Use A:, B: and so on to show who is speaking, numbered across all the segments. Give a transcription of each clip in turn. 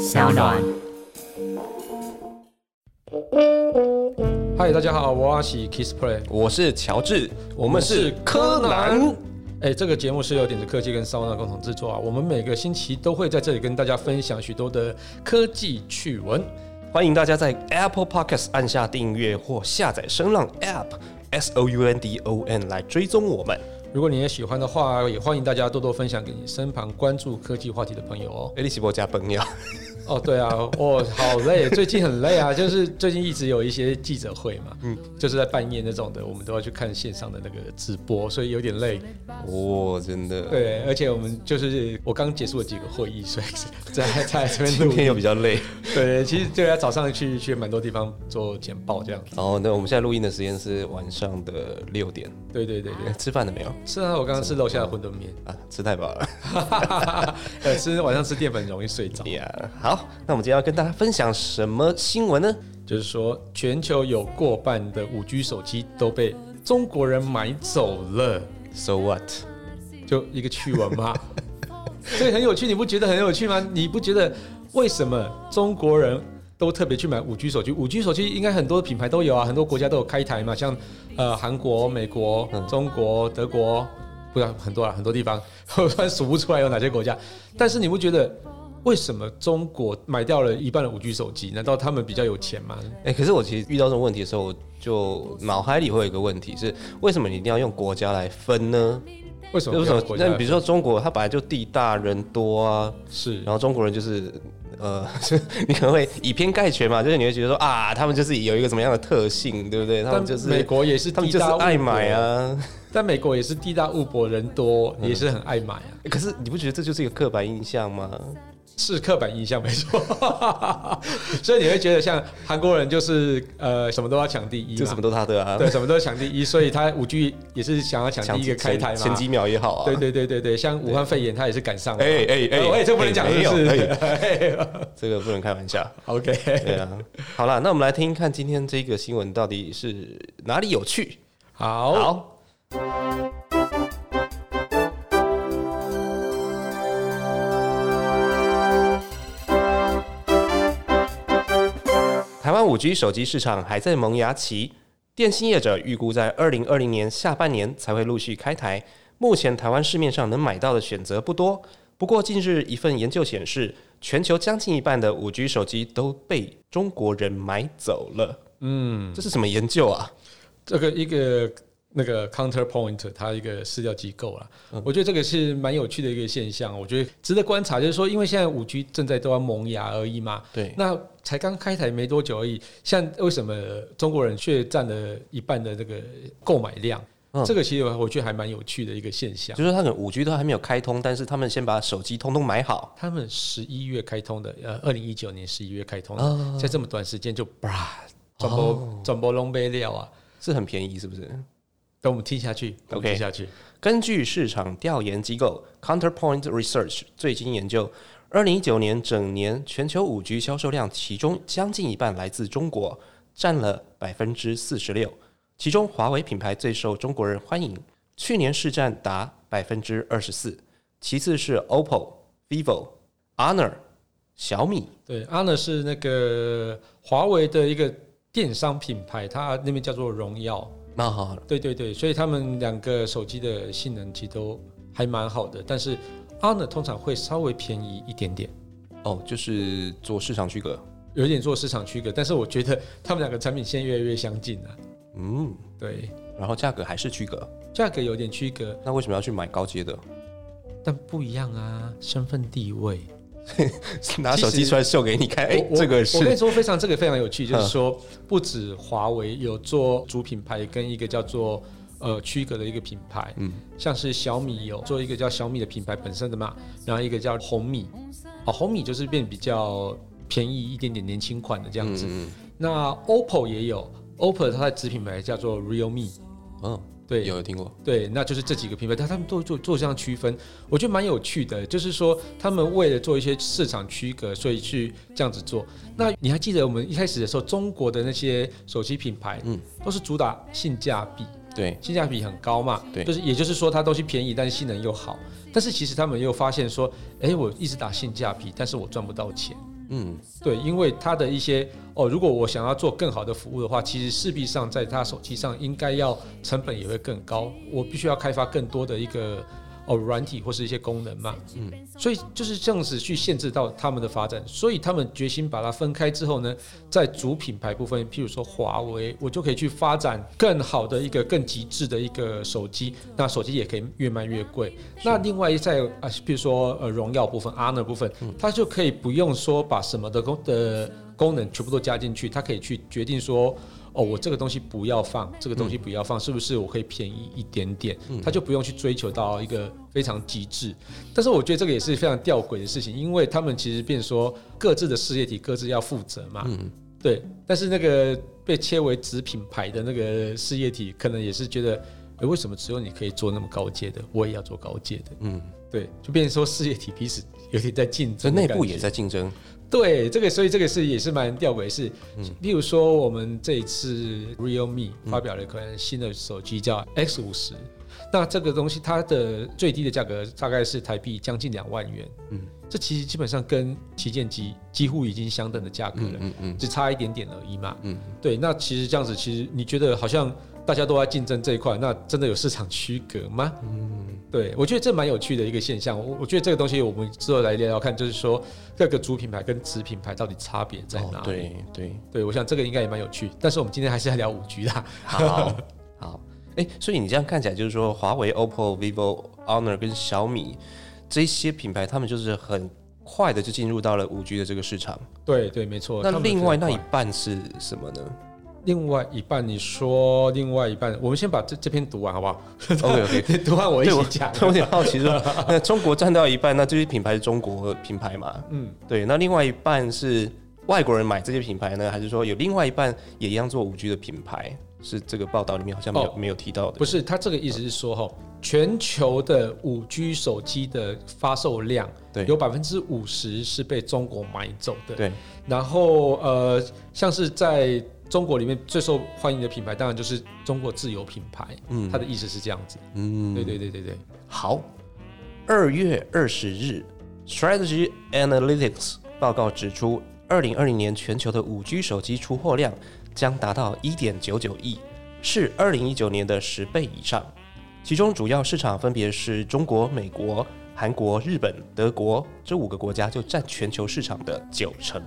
A: 小暖。
B: 嗨，大家好，我是 Kiss Play，
C: 我是乔治，我们是柯南。
B: 哎，这个节目是由点子科技跟骚娜共同制作啊。我们每个星期都会在这里跟大家分享许多的科技趣闻。
C: 欢迎大家在 Apple Podcast 按下订阅或下载声浪 App S O U N D O N 来追踪我们。
B: 如果你也喜欢的话，也欢迎大家多多分享给你身旁关注科技话题的朋友哦。
C: 哎，利奇波加朋友。
B: 哦，对啊，哦，好累，最近很累啊，就是最近一直有一些记者会嘛，嗯，就是在半夜那种的，我们都要去看线上的那个直播，所以有点累。
C: 哦，真的。
B: 对，而且我们就是我刚结束了几个会议，所以 在在这边录。
C: 今天又比较累。
B: 对，其实就要早上去去蛮多地方做简报这样。
C: 哦，那我们现在录音的时间是晚上的六点。
B: 对对对对。
C: 吃饭了没有？
B: 吃啊，我刚刚吃楼下的馄饨面
C: 啊，吃太饱了。
B: 呃，吃晚上吃淀粉容易睡着。
C: 呀，好。那我们今天要跟大家分享什么新闻呢？
B: 就是说，全球有过半的五 G 手机都被中国人买走了。
C: So what？
B: 就一个趣闻嘛。所以很有趣，你不觉得很有趣吗？你不觉得为什么中国人都特别去买五 G 手机？五 G 手机应该很多品牌都有啊，很多国家都有开台嘛，像呃韩国、美国、中国、德国，不知道很多啊，很多地方，我突然数不出来有哪些国家。但是你不觉得？为什么中国买掉了一半的五 G 手机？难道他们比较有钱吗？
C: 哎，可是我其实遇到这种问题的时候，我就脑海里会有一个问题是：为什么你一定要用国家来分呢？
B: 为什么？为什么？
C: 那比如说中国，它本来就地大人多啊，
B: 是。
C: 然后中国人就是呃，你可能会以偏概全嘛，就是你会觉得说啊，他们就是有一个什么样的特性，对不对？他们就是
B: 美国也是，
C: 他们就是爱买啊。
B: 在美国也是地大物博人多，也是很爱买啊。
C: 可是你不觉得这就是一个刻板印象吗？
B: 是刻板印象没错，所以你会觉得像韩国人就是呃什么都要抢第一，
C: 就什么都他的啊，
B: 对，什么都抢第一，所以他五 G 也是想要抢第一个开台嘛，
C: 前几秒也好啊。
B: 对对对对对，像武汉肺炎他也是赶上了。
C: 哎哎哎，
B: 哎，这不能讲，是不是？
C: 这个不能开玩笑。
B: OK，
C: 对啊。好了，那我们来听看今天这个新闻到底是哪里有趣。
B: 好。
C: 台五 G 手机市场还在萌芽期，电信业者预估在二零二零年下半年才会陆续开台。目前台湾市面上能买到的选择不多，不过近日一份研究显示，全球将近一半的五 G 手机都被中国人买走了。嗯，这是什么研究啊？
B: 这个一个。那个 Counterpoint，它一个市调机构啦，我觉得这个是蛮有趣的一个现象，我觉得值得观察。就是说，因为现在五 G 正在都要萌芽而已嘛，
C: 对，
B: 那才刚开台没多久而已。像为什么中国人却占了一半的这个购买量？这个其实我觉得还蛮有趣的一个现象。
C: 就是他们五 G 都还没有开通，但是他们先把手机通通买好。
B: 他们十一月开通的，呃，二零一九年十一月开通的，在这么短时间就啪转播转播龙杯料啊，
C: 是很便宜，是不是？
B: 等我们听下去，OK 下去。
C: 根据市场调研机构 Counterpoint Research 最新研究，二零一九年整年全球五 G 销售量，其中将近一半来自中国，占了百分之四十六。其中华为品牌最受中国人欢迎，去年市占达百分之二十四，其次是 OPPO、vivo、Honor、小米。
B: 对，Honor 是那个华为的一个电商品牌，它那边叫做荣耀。
C: 蛮好，
B: 对对对，所以他们两个手机的性能其实都还蛮好的，但是 Honor 通常会稍微便宜一点点。
C: 哦，就是做市场区隔，
B: 有点做市场区隔，但是我觉得他们两个产品线越来越相近了。嗯，对，
C: 然后价格还是区隔，
B: 价格有点区隔。
C: 那为什么要去买高阶的？
B: 但不一样啊，身份地位。
C: 拿手机出来秀给你看，哎，这个是
B: 我跟你说非常这个非常有趣，就是说不止华为有做主品牌跟一个叫做呃区隔的一个品牌，嗯，像是小米有做一个叫小米的品牌本身的嘛，然后一个叫红米，哦，红米就是变比较便宜一点点年轻款的这样子，那 OPPO 也有，OPPO 它的子品牌叫做 Realme，嗯。对，
C: 有听过。
B: 对，那就是这几个品牌，但他们都做做这样区分，我觉得蛮有趣的。就是说，他们为了做一些市场区隔，所以去这样子做。那你还记得我们一开始的时候，中国的那些手机品牌，嗯，都是主打性价比，
C: 对，
B: 性价比很高嘛，
C: 对，
B: 就是也就是说，它东西便宜，但是性能又好。但是其实他们又发现说，哎，我一直打性价比，但是我赚不到钱。
C: 嗯，
B: 对，因为他的一些哦，如果我想要做更好的服务的话，其实势必上在他手机上应该要成本也会更高，我必须要开发更多的一个哦软体或是一些功能嘛，嗯，所以就是这样子去限制到他们的发展，所以他们决心把它分开之后呢，在主品牌部分，譬如说华为，我就可以去发展更好的一个更极致的一个手机，那手机也可以越卖越贵。那另外在啊，譬如说呃荣耀部分、Honor 部分，它就可以不用说把什么的功的功能全部都加进去，它可以去决定说。哦，我这个东西不要放，这个东西不要放，是不是我可以便宜一点点？他就不用去追求到一个非常极致。但是我觉得这个也是非常吊诡的事情，因为他们其实变说各自的事业体各自要负责嘛。嗯，对。但是那个被切为子品牌的那个事业体，可能也是觉得，诶，为什么只有你可以做那么高阶的，我也要做高阶的？嗯，对，就变成说事业体彼此有点在竞争，
C: 内部也在竞争。
B: 对，这个所以这个是也是蛮吊诡的事。嗯，例如说我们这一次 Realme 发表了一款新的手机叫 X 五十，那这个东西它的最低的价格大概是台币将近两万元。嗯，这其实基本上跟旗舰机几乎已经相等的价格了。嗯嗯，只差一点点而已嘛。嗯，对，那其实这样子，其实你觉得好像？大家都在竞争这一块，那真的有市场区隔吗？嗯，对我觉得这蛮有趣的一个现象。我我觉得这个东西我们之后来聊聊看，就是说各个主品牌跟子品牌到底差别在哪里？
C: 对对
B: 对，我想这个应该也蛮有趣。但是我们今天还是要聊五 G 的。
C: 好，好，哎，所以你这样看起来就是说，华为、OPPO、vivo、Honor 跟小米这些品牌，他们就是很快的就进入到了五 G 的这个市场。
B: 对对，没错。
C: 那另外那一半是什么呢？
B: 另外一半，你说另外一半，我们先把这这篇读完好不好
C: ？OK OK，
B: 读完我一起讲。
C: 我有点好奇说，那中国占到一半，那这些品牌是中国品牌嘛？嗯，对。那另外一半是外国人买这些品牌呢，还是说有另外一半也一样做五 G 的品牌？是这个报道里面好像没有没有提到的。
B: 不是，他这个意思是说哈，全球的五 G 手机的发售量，
C: 对，
B: 有百分之五十是被中国买走的。
C: 对。
B: 然后呃，像是在中国里面最受欢迎的品牌，当然就是中国自有品牌。嗯，他的意思是这样子。嗯，对对对对对。
C: 好，二月二十日，Strategy Analytics 报告指出，二零二零年全球的五 G 手机出货量将达到一点九九亿，是二零一九年的十倍以上。其中主要市场分别是中国、美国、韩国、日本、德国这五个国家，就占全球市场的九成。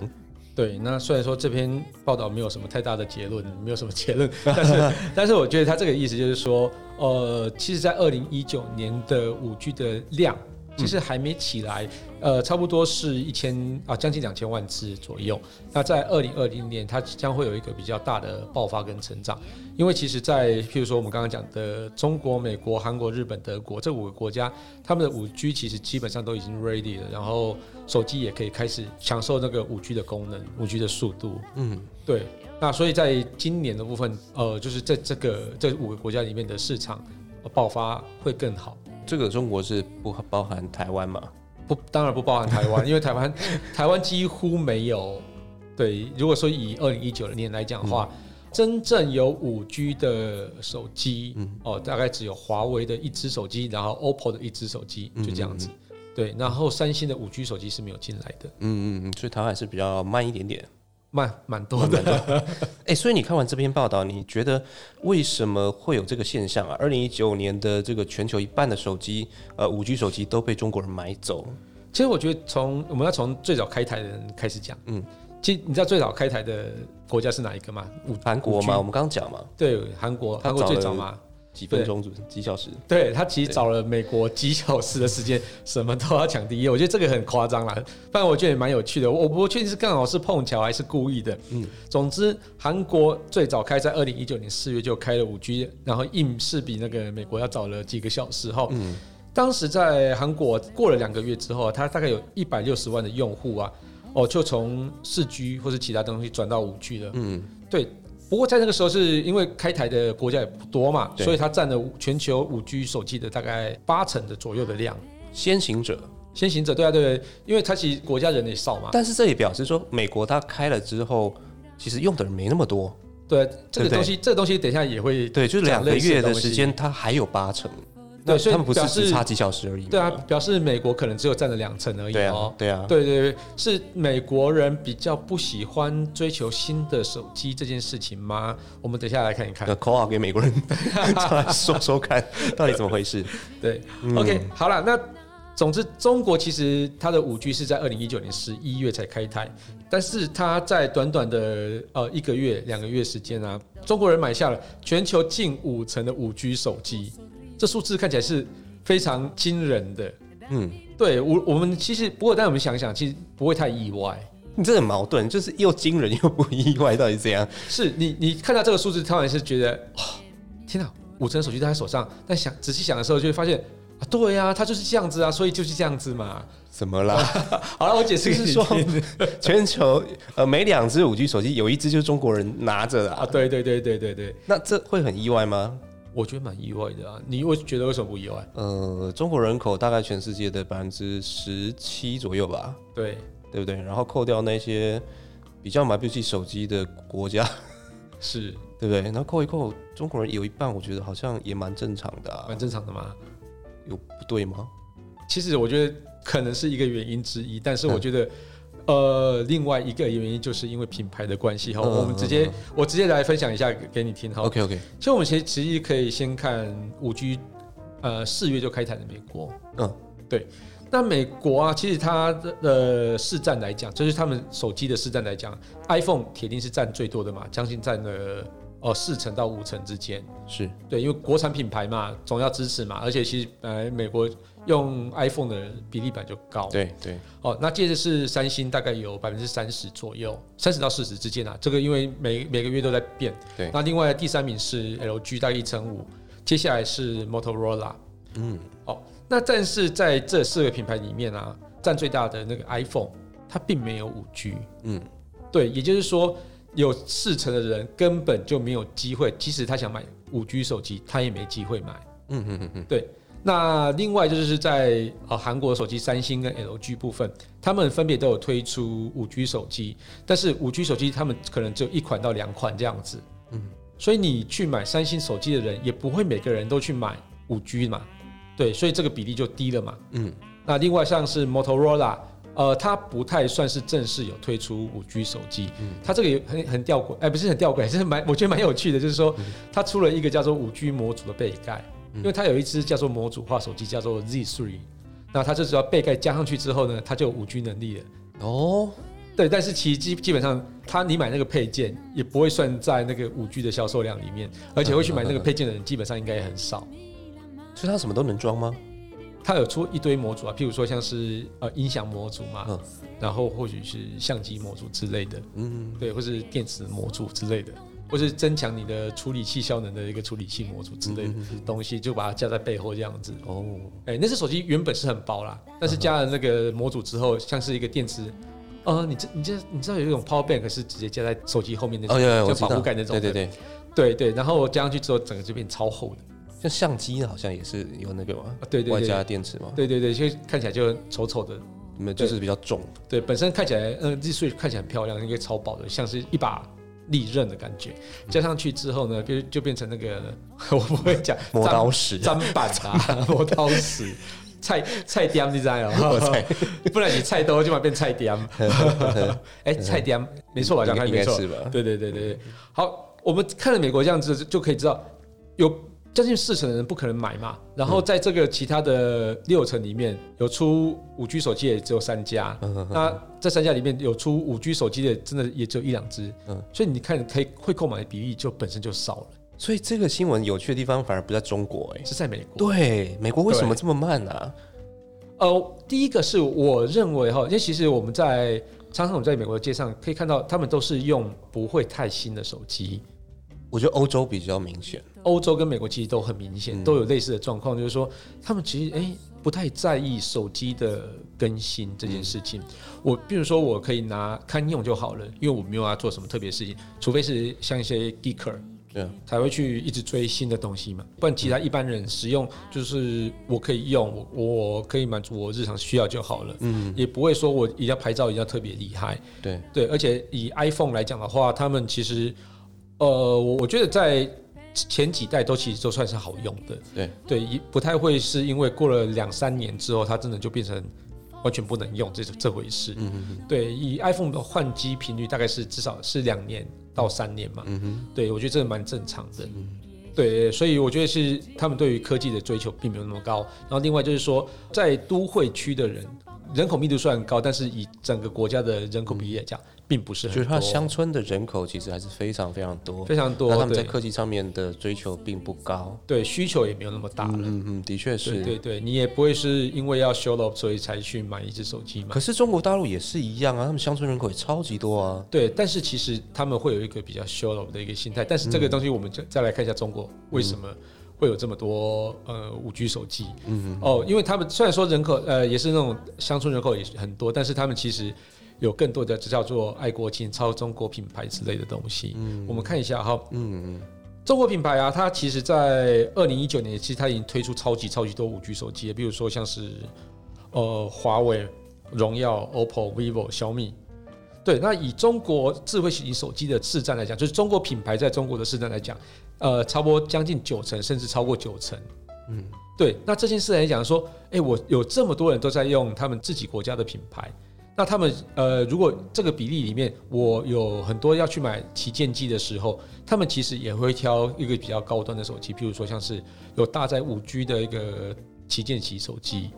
B: 对，那虽然说这篇报道没有什么太大的结论，没有什么结论，但是但是我觉得他这个意思就是说，呃，其实，在二零一九年的五 G 的量。其实还没起来，呃，差不多是一千啊，将近两千万次左右。那在二零二零年，它将会有一个比较大的爆发跟成长。因为其实，在譬如说我们刚刚讲的中国、美国、韩国、日本、德国这五个国家，他们的五 G 其实基本上都已经 ready 了，然后手机也可以开始享受那个五 G 的功能、五 G 的速度。嗯，对。那所以在今年的部分，呃，就是在这个这五个国家里面的市场爆发会更好。
C: 这个中国是不包含台湾嘛？
B: 不，当然不包含台湾，因为台湾台湾几乎没有。对，如果说以二零一九年来讲的话，真正有五 G 的手机，哦，大概只有华为的一只手机，然后 OPPO 的一只手机，就这样子。对，然后三星的五 G 手机是没有进来的。
C: 嗯嗯嗯，所以台湾还是比较慢一点点。
B: 蛮蛮多的，
C: 哎，所以你看完这篇报道，你觉得为什么会有这个现象啊？二零一九年的这个全球一半的手机，呃，五 G 手机都被中国人买走。
B: 其实我觉得从我们要从最早开台的人开始讲，嗯，其实你知道最早开台的国家是哪一个吗？
C: 韩国吗？我们刚刚讲嘛，
B: 对，韩国，韩国最早嘛。
C: 几分钟，几小时？
B: 对他其实找了美国几小时的时间，什么都要抢第一。我觉得这个很夸张啦，不然我觉得也蛮有趣的。我不确定是刚好是碰巧还是故意的。嗯，总之韩国最早开在二零一九年四月就开了五 G，然后硬是比那个美国要早了几个小时。后，嗯，当时在韩国过了两个月之后，它大概有一百六十万的用户啊，哦，就从四 G 或者其他东西转到五 G 了。嗯，对。不过在那个时候，是因为开台的国家也不多嘛，所以它占了全球五 G 手机的大概八成的左右的量。
C: 先行者，
B: 先行者，对啊，对，因为它其实国家人也少嘛。
C: 但是这也表示说，美国它开了之后，其实用的人没那么多。
B: 对，这个东西，这个东西等一下也会
C: 对，就是两个月的时间，它还有八成。那
B: 对所以
C: 他们不是只差几小时而已吗？
B: 对啊，表示美国可能只有占了两成而已
C: 对
B: 哦
C: 啊，。对啊，
B: 对对对，是美国人比较不喜欢追求新的手机这件事情吗？我们等一下来看一看
C: 那。口号给美国人 说说看，到底怎么回事？
B: 对、
C: 嗯
B: o k 好了，那总之，中国其实它的五 G 是在二零一九年十一月才开台，但是它在短短的呃一个月、两个月时间啊，中国人买下了全球近五成的五 G 手机，这数字看起来是非常惊人的。
C: 嗯，
B: 对我，我们其实不过，但我们想想，其实不会太意外。
C: 你这很矛盾，就是又惊人又不意外，到底怎样？
B: 是你，你看到这个数字，当然是觉得，哦，天哪，五成手机在他手上。但想仔细想的时候，就会发现啊，对呀、啊，他就是这样子啊，所以就是这样子嘛。
C: 怎么啦？
B: 好了，我解释
C: 是说
B: 听
C: 全球呃每两只五 G 手机有一只就是中国人拿着的、
B: 啊，
C: 啊，
B: 对对对对对对，
C: 那这会很意外吗？
B: 我觉得蛮意外的啊。你会觉得为什么不意外？
C: 呃，中国人口大概全世界的百分之十七左右吧，
B: 对，
C: 对不对？然后扣掉那些比较买不起手机的国家，
B: 是
C: 对不对？然后扣一扣，中国人有一半，我觉得好像也蛮正常的、啊
B: 蛮，正常的嘛。
C: 有不对吗？
B: 其实我觉得可能是一个原因之一，但是我觉得。呃，另外一个原因就是因为品牌的关系哈，
C: 嗯
B: 我们直接我直接来分享一下给给你听哈。
C: OK OK，
B: 其实我们其实其实可以先看五 G，呃，四月就开台的美国。
C: 嗯，
B: 对。那美国啊，其实它的呃市占来讲，就是他们手机的市占来讲，iPhone 铁定是占最多的嘛，将近占了哦四成到五成之间。
C: 是
B: 对，因为国产品牌嘛，总要支持嘛，而且其实呃美国用 iPhone 的比例本来就高。
C: 对对，
B: 哦，那接着是三星，大概有百分之三十左右，三十到四十之间啊。这个因为每每个月都在变。
C: 对
B: 那另外第三名是 LG，大概一成五，接下来是 Motorola。
C: 嗯，
B: 哦，那但是在这四个品牌里面啊，占最大的那个 iPhone，它并没有五 G。
C: 嗯，
B: 对，也就是说，有四成的人根本就没有机会，即使他想买五 G 手机，他也没机会买。
C: 嗯嗯嗯嗯，
B: 那另外就是在呃韩国手机三星跟 LG 部分，他们分别都有推出五 G 手机，但是五 G 手机他们可能只有一款到两款这样子。
C: 嗯。
B: 所以你去买三星手机的人，也不会每个人都去买五 G 嘛，对，所以这个比例就低了嘛。
C: 嗯，
B: 那另外像是 Motorola，呃，它不太算是正式有推出五 G 手机，嗯。它这个也很很吊诡，哎、不是很吊诡，是蛮我觉得蛮有趣的，就是说它出了一个叫做五 G 模组的背盖，因为它有一只叫做模组化手机叫做 Z3，那它就只要背盖加上去之后呢，它就有五 G 能力了。
C: 哦，
B: 对，但是其实基基本上，它你买那个配件也不会算在那个五 G 的销售量里面，而且会去买那个配件的人基本上应该也很少。
C: 所以它什么都能装吗？
B: 它有出一堆模组啊，譬如说像是呃音响模组嘛，
C: 嗯
B: 然后或许是相机模组之类的，
C: 嗯，
B: 对，或是电池模组之类的，或是增强你的处理器效能的一个处理器模组之类的东西，就把它架在背后这样子。
C: 哦，
B: 哎、那只手机原本是很薄啦，但是加了那个模组之后，像是一个电池。呃，你这你这你知道有一种 power bank 是直接加在手机后面那种，
C: 哦有有，我
B: 像保，护盖那种，
C: 对对对，
B: 对对，然后加上去之后，整个就变超厚的，
C: 像相机好像也是有那个嘛，
B: 啊对对
C: 外加，电池嘛，
B: 对对对，就看起来就丑丑的，
C: 你们就是比较重，
B: 对，本身看起来，嗯、z Switch 看起来很漂亮，应该超薄的，像是一把利刃的感觉。加上去之后呢，就就变成那个 我不会讲
C: 磨刀石，
B: 砧板啊，磨刀石。菜菜雕你知道
C: 我
B: 吗？
C: 猜
B: 不然你菜刀就嘛变菜雕。哎，菜雕没错吧？讲的
C: 应
B: 没错。
C: 吧？
B: 对对对对对。好，我们看了美国这样子就可以知道，有将近四成的人不可能买嘛。然后在这个其他的六成里面，有出五 G 手机也只有三家。
C: 嗯
B: 那这三家里面有出五 G 手机的，真的也只有一两只。
C: 嗯
B: 所以你看，可以会购买的比例就本身就少了，
C: 所以这个新闻有趣的地方反而不在中国，哎，
B: 是在美国。
C: 对，美国为什么这么慢啊？
B: 呃，第一个是我认为哈，因为其实我们在常常我们在美国的街上可以看到，他们都是用不会太新的手机。
C: 我觉得欧洲比较明显，
B: 欧洲跟美国其实都很明显，
C: 嗯。
B: 都有类似的状况，就是说他们其实哎、不太在意手机的更新这件事情。我比如说我可以拿堪用就好了，因为我没有要做什么特别事情，除非是像一些 geeker
C: 对啊，
B: 才会去一直追新的东西嘛，不然其他一般人使用就是我可以用，我我可以满足我日常需要就好了，
C: 嗯，
B: 也不会说我一定要拍照一定要特别厉害。
C: 对，
B: 对，而且以 iPhone 来讲的话，他们其实，呃，我我觉得在前几代都其实都算是好用的。
C: 对
B: 对，一不太会是因为过了两三年之后，它真的就变成完全不能用这这回事。
C: 嗯嗯
B: 对，以 iPhone 的换机频率大概是至少是两年到三年嘛。
C: 嗯哼，
B: 对，我觉得这个蛮正常的。
C: 嗯
B: 对，所以我觉得是他们对于科技的追求并没有那么高。然后另外就是说，在都会区的人人口密度虽然高，但是以整个国家的人口比例来讲，并不是。
C: 就是它乡村的人口其实还是非常非常多，
B: 非常多，
C: 那他们在科技上面的追求并不高。
B: 对需求也没有那么大了。
C: 嗯嗯，的确是。
B: 对对，你也不会是因为要 show off 所以才去买一只手机嘛。
C: 可是中国大陆也是一样啊，他们乡村人口也超级多啊。
B: 对，但是其实他们会有一个比较 show off 的一个心态，但是这个东西我们再再来看一下中国为什么会有这么多呃五 G 手机。
C: 嗯
B: 哦，因为他们虽然说人口呃也是那种乡村人口也是很多，但是他们其实有更多的这叫做爱国情、超中国品牌之类的东西。
C: 嗯
B: 我们看一下哈，
C: 嗯嗯，
B: 中国品牌啊，它其实在二零一九年，其实它已经推出超级超级多五 G 手机了，比如说像是呃华为、荣耀、OPPO、vivo、小米。对，那以中国智慧型手机的市占来讲，就是中国品牌在中国的市占来讲，呃，差不多将近九成，甚至超过九成。
C: 嗯，
B: 对，那这件事来讲说，哎，我有这么多人都在用他们自己国家的品牌，那他们呃，如果这个比例里面，我有很多要去买旗舰机的时候，他们其实也会挑一个比较高端的手机，譬如说像是有搭载五 G 的一个旗舰级手机，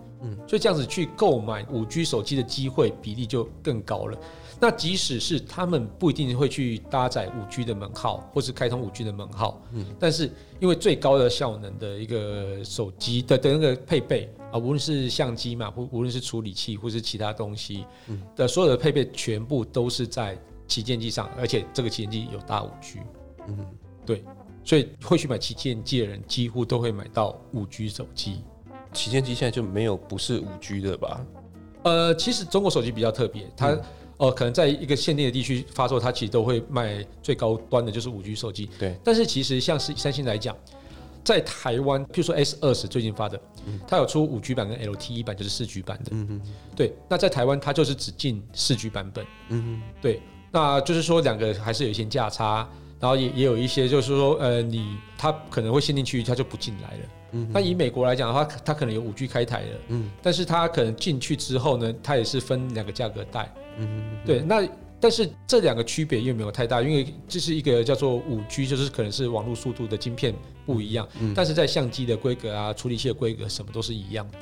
B: 所以这样子去购买五 G 手机的机会比例就更高了。那即使是他们不一定会去搭载五 G 的门号，或是开通五 G 的门号，嗯，但是因为最高的效能的一个手机的的那个配备啊，无论是相机嘛，或无论是处理器或是其他东西，嗯。的所有的配备全部都是在旗舰机上，而且这个旗舰机有大五 G，
C: 嗯，
B: 对，所以会去买旗舰机的人几乎都会买到五 G 手机。
C: 旗舰机现在就没有不是五 G 的吧？
B: 呃，其实中国手机比较特别，它、
C: 嗯
B: 呃可能在一个限定的地区发售，它其实都会卖最高端的就是五 G 手机。
C: 对，
B: 但是其实像是三星来讲，在台湾，譬如说 S 二十最近发的，它有出五 G 版跟 LTE 版，就是四 G 版的。
C: 嗯嗯
B: 对，那在台湾它就是只进四 G 版本。
C: 嗯
B: 对，那就是说两个还是有一些价差，然后也也有一些就是说，呃，你它可能会限定区域，它就不进来了。
C: 嗯
B: 那以美国来讲的话，它可能有五 G 开台了，
C: 嗯
B: 但是它可能进去之后呢，它也是分两个价格带。
C: 嗯
B: 对，那但是这两个区别又没有太大，因为这是一个叫做五 G，就是可能是网络速度的晶片不一样，
C: 嗯
B: 但是在相机的规格啊、处理器的规格什么都是一样的。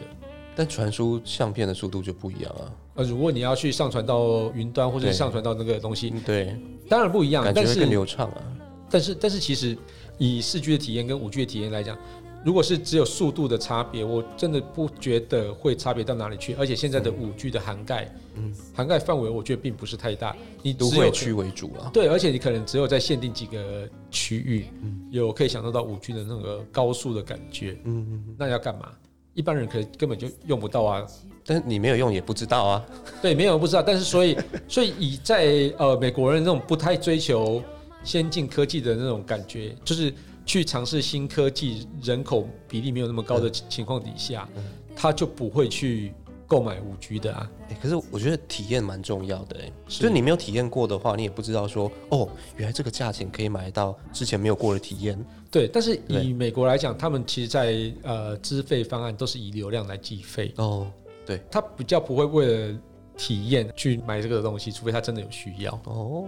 C: 但传输相片的速度就不一样啊。
B: 呃，如果你要去上传到云端或者上传到那个东西，
C: 嗯对，
B: 当然不一样，但
C: 感觉更
B: 是
C: 流畅啊。
B: 但是但是其实以四 G 的体验跟五 G 的体验来讲，如果是只有速度的差别，我真的不觉得会差别到哪里去。而且现在的五 G 的涵盖，
C: 嗯
B: 涵盖范围我觉得并不是太大，你
C: 都
B: 只有
C: 会区为主啊。
B: 对，而且你可能只有在限定几个区域，
C: 嗯
B: 有可以享受到五 G 的那个高速的感觉。
C: 嗯嗯，
B: 那要干嘛？一般人可能根本就用不到啊。
C: 但是你没有用也不知道啊。
B: 对，没有不知道。但是所以 所以以在呃美国人那种不太追求先进科技的那种感觉，就是去尝试新科技，人口比例没有那么高的情情况底下，他就不会去购买五 G 的啊。
C: 欸可是我觉得体验蛮重要的、欸，
B: 是
C: 就是你没有体验过的话，你也不知道说，哦，原来这个价钱可以买到之前没有过的体验。
B: 对，但是以美国来讲，他们其实在呃资费方案都是以流量来计费。
C: 哦对
B: 他比较不会为了体验去买这个东西，除非他真的有需要。
C: 哦，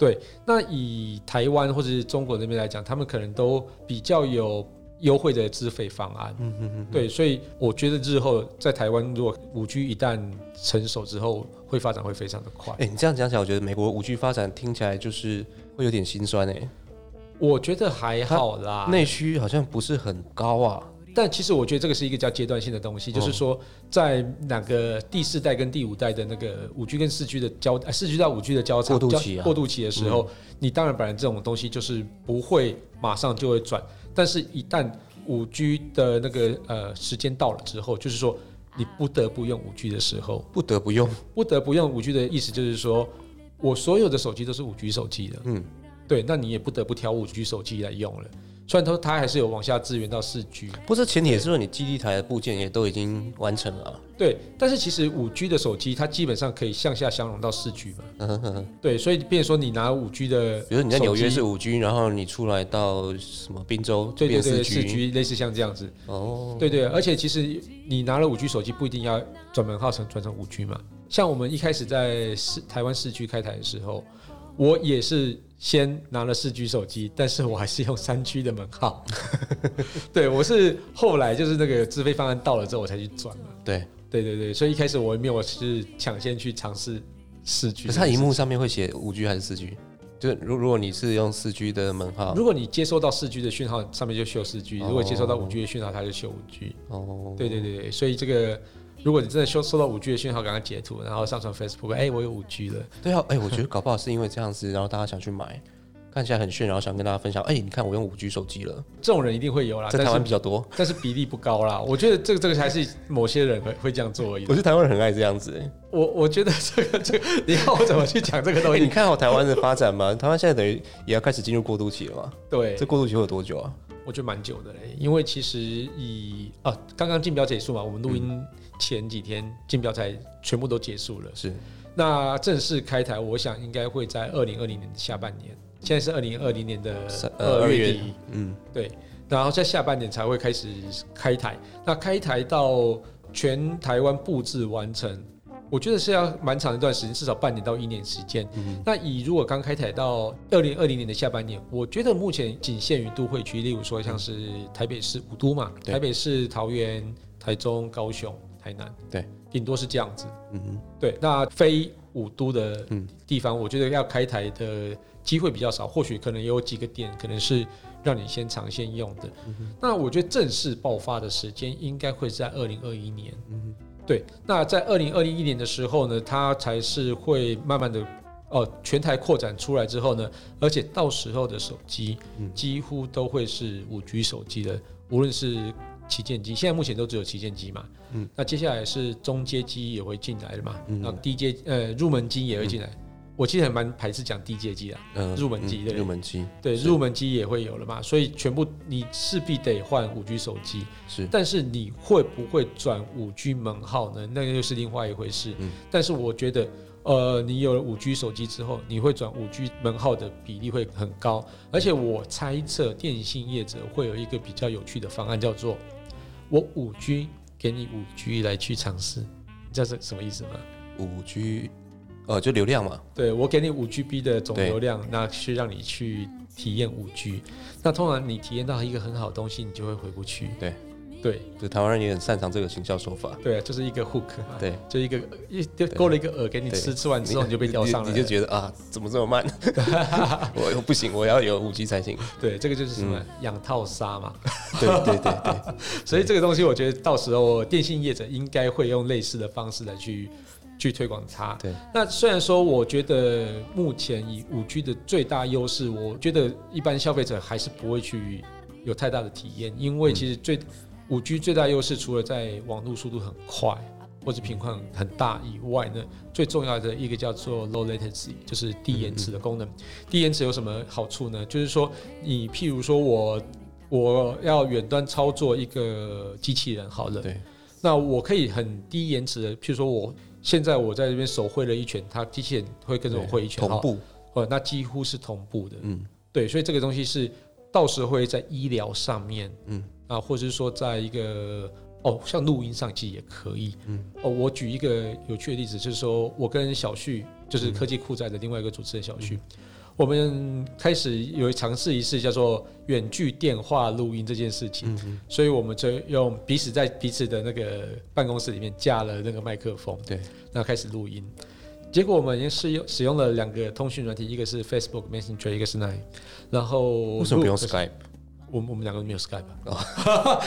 B: 对，那以台湾或者是中国那边来讲，他们可能都比较有优惠的资费方案。
C: 嗯嗯嗯，
B: 对，所以我觉得日后在台湾，如果五 G 一旦成熟之后，会发展会非常的快。
C: 哎、你这样讲起来，我觉得美国五 G 发展听起来就是会有点心酸哎、
B: 我觉得还好啦。
C: 内需好像不是很高啊。
B: 但其实我觉得这个是一个叫阶段性的东西，就是说在哪个第四代跟第五代的那个五 G 跟四 G 的交呃四 G 到五 G 的交叉交
C: 过渡期啊。
B: 过渡期的时候，你当然本来这种东西就是不会马上就会转，但是一旦五 G 的那个呃时间到了之后，就是说你不得不用五 G 的时候，
C: 不得不用，
B: 不得不用五 G 的意思就是说我所有的手机都是五 G 手机的，
C: 嗯，
B: 对，那你也不得不挑五 G 手机来用了。虽然说它还是有往下支援到四 G，
C: 不是前提也是说你基地台的部件也都已经完成了啊、
B: 对，但是其实五 G 的手机它基本上可以向下相容到四 G 嘛，对，所以变成说你拿五 G 的，
C: 比如你在纽约是五 G，然后你出来到什么滨州变四
B: 对对对，四 G，G 类似像这样子，
C: 哦，
B: 对对，而且其实你拿了五 G 手机不一定要转门号成转成五 G 嘛。像我们一开始在市台湾市区开台的时候，我也是先拿了四 G 手机，但是我还是用三 G 的门号。对我是后来就是那个资费方案到了之后，我才去转嘛。
C: 对，
B: 对对对，所以一开始我没有是抢先去尝试四 G。
C: 可是它荧幕上面会写五 G 还是四 G？就是如如果你是用四 G 的门号，
B: 如果你接收到四 G 的讯号，上面就秀四 G；
C: 哦
B: 如果接收到五 G 的讯号，它就秀五 G。
C: 哦，
B: 对对对对，所以这个如果你真的收收到五 G 的讯号，赶快截图，然后上传 Facebook，哎、我有五 G 了。
C: 对啊，哎、我觉得搞不好是因为这样子，然后大家想去买，看起来很炫，然后想跟大家分享，哎、你看我用五 G 手机了，
B: 这种人一定会有啦，
C: 在台湾比较多，
B: 但是比例不高啦。我觉得这个这个还是某些人会会这样做而已
C: 我。觉得台湾人很爱这样子、哎
B: 我我觉得这个这个，你要我怎么去讲这个东
C: 西、你？看好台湾的发展吗？台湾现在等于也要开始进入过渡期了嘛？
B: 对
C: 这，过渡期会有多久啊？
B: 我觉得蛮久的嘞，因为其实以啊，刚刚竞标结束嘛，我们录音前几天竞标才全部都结束了。
C: 是
B: 那正式开台，我想应该会在二零二零年的下半年。现在是二零二零年的二月底，
C: 嗯，
B: 对，然后在下半年才会开始开台。那开台到全台湾布置完成，我觉得是要蛮长一段时间，至少半年到一年时间。
C: 嗯
B: 那以如果刚开台到二零二零年的下半年，我觉得目前仅限于都会区，例如说像是台北市五都嘛，台北市、桃园、台中、高雄、台南，
C: 对，
B: 顶多是这样子。
C: 嗯哼，
B: 对，那非五都的
C: 嗯
B: 地方，我觉得要开台的机会比较少，或许可能有几个点可能是让你先尝先用的。那我觉得正式爆发的时间应该会是在二零二一年。
C: 嗯
B: 对，那在二零二一年的时候呢，它才是会慢慢的哦全台扩展出来之后呢，而且到时候的手机
C: 嗯
B: 几乎都会是五 G 手机的，无论是旗舰机，现在目前都只有旗舰机嘛。
C: 嗯，
B: 那接下来是中阶机也会进来的嘛？
C: 嗯
B: 那低阶呃入门机也会进来。我其实还蛮排斥讲低阶机啊，
C: 嗯
B: 入门机对
C: 入门机
B: 对，入门机也会有了嘛，所以全部你势必得换五 G 手机。
C: 是
B: 但是你会不会转五 G 门号呢？那个又是另外一回事。
C: 嗯
B: 但是我觉得，呃，你有了五 G 手机之后，你会转五 G 门号的比例会很高。而且我猜测电信业者会有一个比较有趣的方案，叫做我五 G 给你五 G 来去尝试，你知道这什么意思吗？
C: 五 G，呃，就流量嘛，
B: 对我给你五 GB 的总流量，那是让你去体验五 G。那通常你体验到一个很好的东西，你就会回不去。
C: 对
B: 对
C: 就台湾人也很擅长这个行销手法，
B: 对啊，就是一个 hook 嘛。
C: 对，
B: 就一个一就勾了一个饵给你吃，吃完之后你就被钓上了。
C: 你就觉得啊，怎么这么慢？我又不行，我要有五 G 才行。
B: 对，这个就是什么
C: 嗯
B: 养套杀嘛。
C: 对对对对，
B: 所以这个东西，我觉得到时候电信业者应该会用类似的方式来去去推广它。
C: 对，
B: 那虽然说，我觉得目前以五 G 的最大优势，我觉得一般消费者还是不会去有太大的体验，因为其实最五 G 最大优势，除了在网络速度很快。或者频宽很大以外呢，最重要的一个叫做 low latency，就是低延迟的功能。低延迟有什么好处呢？就是说，你譬如说我我要远端操作一个机器人，好了，
C: 对，
B: 那我可以很低延迟的，譬如说我现在我在这边手挥了一拳，它机器人会跟着我挥一拳，
C: 同步，
B: 呃，那几乎是同步的，
C: 嗯
B: 对，所以这个东西是到时候会在医疗上面，
C: 嗯
B: 啊，或者是说在一个哦，像录音上其实也可以，
C: 嗯
B: 哦，我举一个有趣的例子，就是说我跟小旭，就是科技酷宅的另外一个主持人小旭。我们开始有尝试一次叫做远距电话录音这件事情，
C: 嗯嗯，
B: 所以我们就用彼此在彼此的那个办公室里面架了那个麦克风，
C: 对，
B: 那开始录音。结果我们已经试用使用了两个通讯软体，一个是 Facebook Messenger，一个是 Line，然后
C: 为什么不用 Skype？
B: 我们我们两个都没有 Skype，、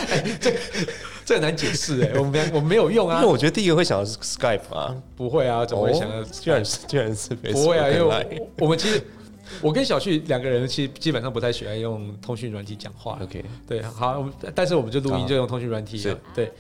B: 哎这个 这很难解释哎，我们两我们没有用啊。
C: 因为，我觉得第一个会想到是 Skype 啊，
B: 不会啊，怎么会想到
C: 哦。居然是居然是
B: 不会啊，因为我我们其实我跟小旭两个人其实基本上不太喜欢用通讯软体讲话
C: ，OK，
B: 对，好，我们但是我们就录音就用通讯软体对。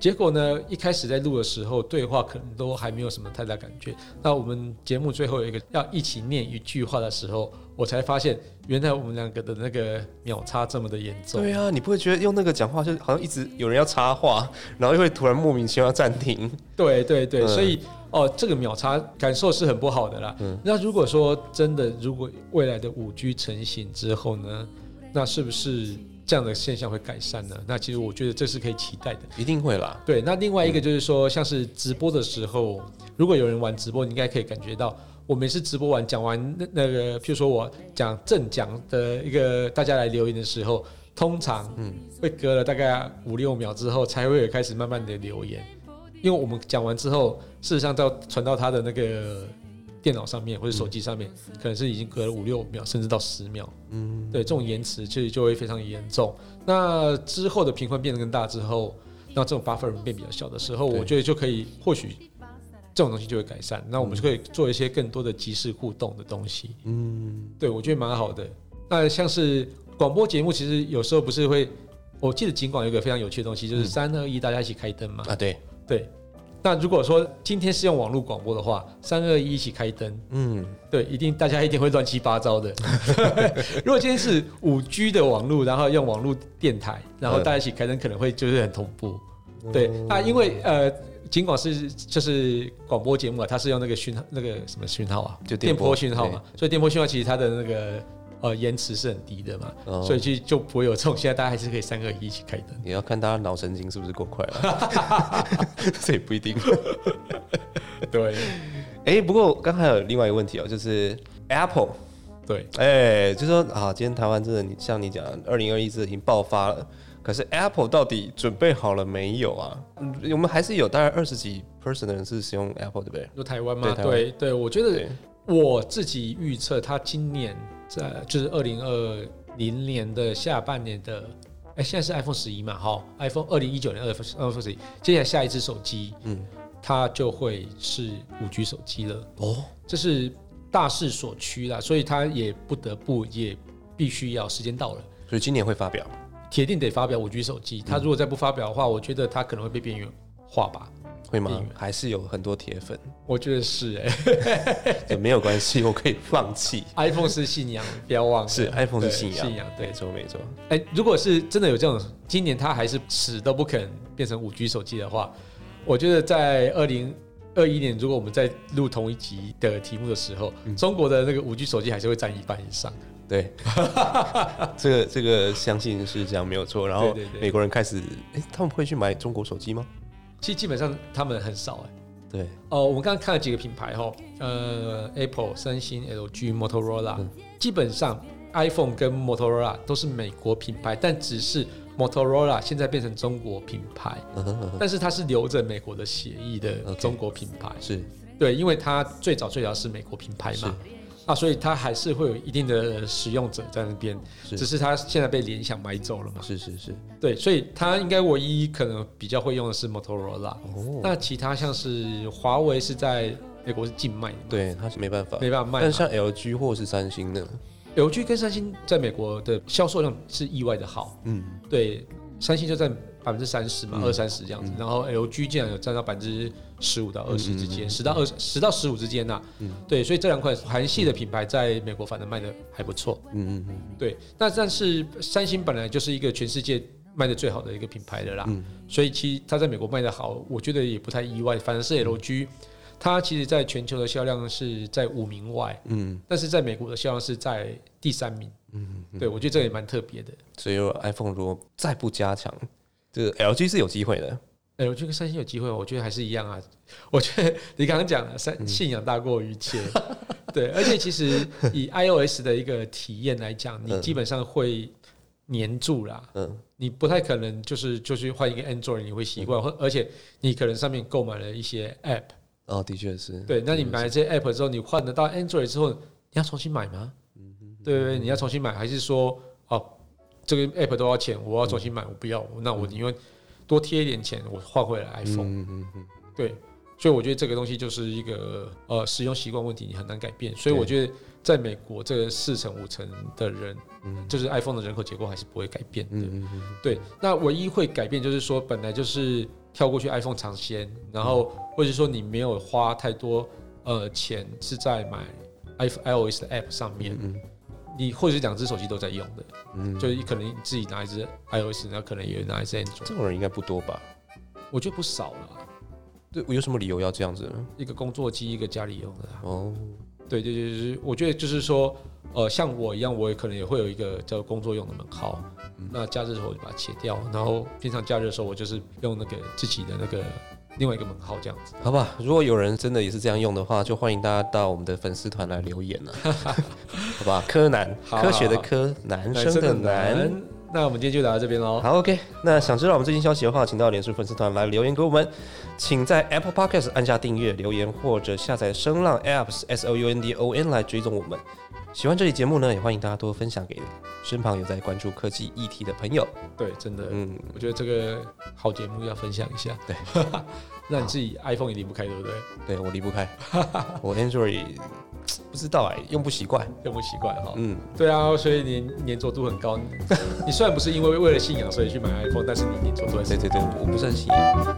B: 结果呢，一开始在录的时候，对话可能都还没有什么太大感觉。那我们节目最后有一个要一起念一句话的时候，我才发现，原来我们两个的那个秒差这么的严重。
C: 对啊，你不会觉得用那个讲话就好像一直有人要插话，然后又会突然莫名其妙暂停？
B: 对对对，
C: 嗯
B: 所以哦，这个秒差感受是很不好的啦。
C: 嗯
B: 那如果说真的，如果未来的五 G 成型之后呢，那是不是这样的现象会改善呢？那其实我觉得这是可以期待的。
C: 一定会啦。
B: 对，那另外一个就是说，像是直播的时候，如果有人玩直播，你应该可以感觉到，我每次直播完讲完那那个，譬如说我讲正讲的一个大家来留言的时候，通常
C: 嗯。
B: 会隔了大概五六秒之后，才会有开始慢慢的留言，因为我们讲完之后，事实上到传到他的那个电脑上面或者手机上面，可能是已经隔了五六秒，甚至到十秒。
C: 嗯，
B: 对，这种延迟其实就会非常严重。那之后的频宽变得更大之后，那这种 buffer 变比较小的时候，我觉得就可以或许这种东西就会改善。那我们就可以做一些更多的即时互动的东西。
C: 嗯，
B: 对我觉得蛮好的。那像是广播节目，其实有时候不是会，我记得尽管有一个非常有趣的东西，就是
C: 嗯
B: 三二一，大家一起开灯嘛。
C: 啊，对，
B: 对。那如果说今天是用网络广播的话，三二一一起开灯，
C: 嗯，
B: 对，一定大家一定会乱七八糟的。如果今天是五 G 的网络，然后用网络电台，然后大家一起开灯，可能会就是很同步。对，那因为呃，尽管是就是广播节目啊，它是用那个讯号那个什么讯号啊，
C: 就电波
B: 波讯号嘛，所以电波讯号其实它的那个呃延迟是很低的嘛，
C: 哦
B: 所以就就不会有这种。现在大家还是可以三个一一起开灯。
C: 你要看大家脑神经是不是够快了，这也不一定。
B: 对
C: 哎、不过刚才有另外一个问题哦，就是 Apple，
B: 对，
C: 哎、就说啊，今天台湾真的，你像你讲，二零二一这已经爆发了，可是 Apple 到底准备好了没有啊？嗯我们还是有大概二十几 person 的人是使用 Apple，对不对？
B: 就台湾吗？
C: 对
B: 对对，我觉得，我自己预测，它今年在就是二零二零年的下半年的，哎，现在是 iPhone 十一嘛，哈，iPhone 二零一九年 iPhone iPhone 十一，接下来下一只手机，
C: 嗯，
B: 它就会是五 G 手机了，
C: 哦，
B: 这是大势所趋啦，所以它也不得不也必须要时间到了。
C: 所以今年会发表，
B: 铁定得发表五 G 手机，他如果再不发表的话，我觉得他可能会被边缘化吧。
C: 会吗？还是有很多铁粉，
B: 我觉得是哎、
C: 也没有关系，我可以放弃。
B: iPhone 是信仰，不要忘了。
C: 是 iPhone 是信仰，
B: 信仰对
C: 没。错没错。
B: 哎、如果是真的有这种，今年它还是死都不肯变成五 G 手机的话，我觉得在二零二一年，如果我们在录同一集的题目的时候，
C: 嗯
B: 中国的那个五 G 手机还是会占一半以上。
C: 对，这个这个相信是这样没有错。然后美国人开始，哎、他们会去买中国手机吗？
B: 其实基本上他们很少哎、
C: 对，
B: 哦，我们刚刚看了几个品牌哈，呃，Apple、三星、LG、Motorola，、
C: 嗯。
B: 基本上 iPhone 跟 Motorola 都是美国品牌，但只是 Motorola 现在变成中国品牌，
C: 嗯哼嗯哼，
B: 但是它是留着美国的协议的中国品牌。
C: 是。
B: 对，因为它最早最早是美国品牌嘛，啊，所以它还是会有一定的使用者在那边，只是它现在被联想买走了嘛。
C: 是是是，
B: 对，所以它应该唯一可能比较会用的是 Motorola，、
C: 哦，
B: 那其他像是华为是在美国是禁卖的，
C: 对，它是没办法。
B: 没办法卖。
C: 但像 LG 或是三星呢
B: ？LG 跟三星在美国的销售量是意外的好，
C: 嗯，
B: 对，三星就占百分之三十嘛，
C: 嗯。
B: 二三十这样子，然后 LG 竟然有占到百分之十五到二十之间，十到二十到十五之间呐、
C: 嗯。
B: 对，所以这两款韩系的品牌在美国反正卖的还不错，
C: 嗯嗯嗯。
B: 对，那但是三星本来就是一个全世界卖的最好的一个品牌的啦，
C: 嗯。
B: 所以其实它在美国卖的好，我觉得也不太意外，反而是 LG。它其实在全球的销量是在五名外，
C: 嗯。
B: 但是在美国的销量是在第三名。
C: 嗯嗯，
B: 对，我觉得这个也蛮特别的。
C: 所以 iPhone 如果再不加强，这个 LG 是有机会的。
B: 哎、我觉得跟三星有机会，我觉得还是一样啊。我觉得你刚刚讲了，
C: 嗯
B: 三信仰大过于一切。对，而且其实以 iOS 的一个体验来讲，你
C: 嗯
B: 基本上会黏住啦。
C: 嗯
B: 你不太可能就是就去换一个 Android 你会习惯，或而且你可能上面购买了一些 App，
C: 哦，的确是。
B: 对，那你买了这些 App 之后，你换得到 Android 之后，你要重新买吗？对对对，你要重新买，还是说哦，这个 App 多少钱？我要重新买，我不要，那我宁愿多贴一点钱，我换回来 iPhone。
C: 嗯嗯嗯，
B: 对，所以我觉得这个东西就是一个呃使用习惯问题，你很难改变。所以我觉得在美国这个四成五成的人，
C: 嗯。
B: 就是 iPhone 的人口结构还是不会改变的。
C: 嗯嗯嗯
B: 对，那唯一会改变就是说，本来就是跳过去 iPhone 尝鲜，然后或者说你没有花太多呃钱是在买 iPhone iOS 的 App 上面，
C: 嗯
B: 你或者是两只手机都在用的，
C: 嗯，
B: 就是可能你自己拿一只 iOS，然后可能也拿一只 Android，
C: 这种人应该不多吧？
B: 我觉得不少了。
C: 对，有什么理由要这样子呢？
B: 一个工作机，一个家里用的啊、
C: 哦，
B: 对对对，就是我觉得就是说，呃，像我一样，我也可能也会有一个叫工作用的门号。那假日的时候我就把它切掉，然后平常假日的时候我就是用那个自己的那个另外一个门号这样子。
C: 好吧，如果有人真的也是这样用的话，就欢迎大家到我们的粉丝团来留言了，好吧？柯南，
B: 好
C: 科学的科，男生的男。，
B: 那我们今天就聊到这边喽。
C: 好，OK。那想知道我们最新消息的话，请到脸书粉丝团来留言给我们。请在 Apple Podcast 按下订阅、留言，或者下载声浪 Apps S O U N D O N 来追踪我们。喜欢这期节目呢，也欢迎大家多分享给身旁有在关注科技议题的朋友。
B: 对，真的，
C: 嗯，
B: 我觉得这个好节目要分享一下。
C: 对，
B: 那你自己 iPhone 也离不开，对不对？
C: 对我离不开，我 Android 不知道哎，用不习惯，
B: 用不习惯哈。
C: 嗯，
B: 对啊，所以你粘着度很高。你虽然不是因为为了信仰所以去买 iPhone，但是你粘着度在。
C: 对对对，我不算信仰。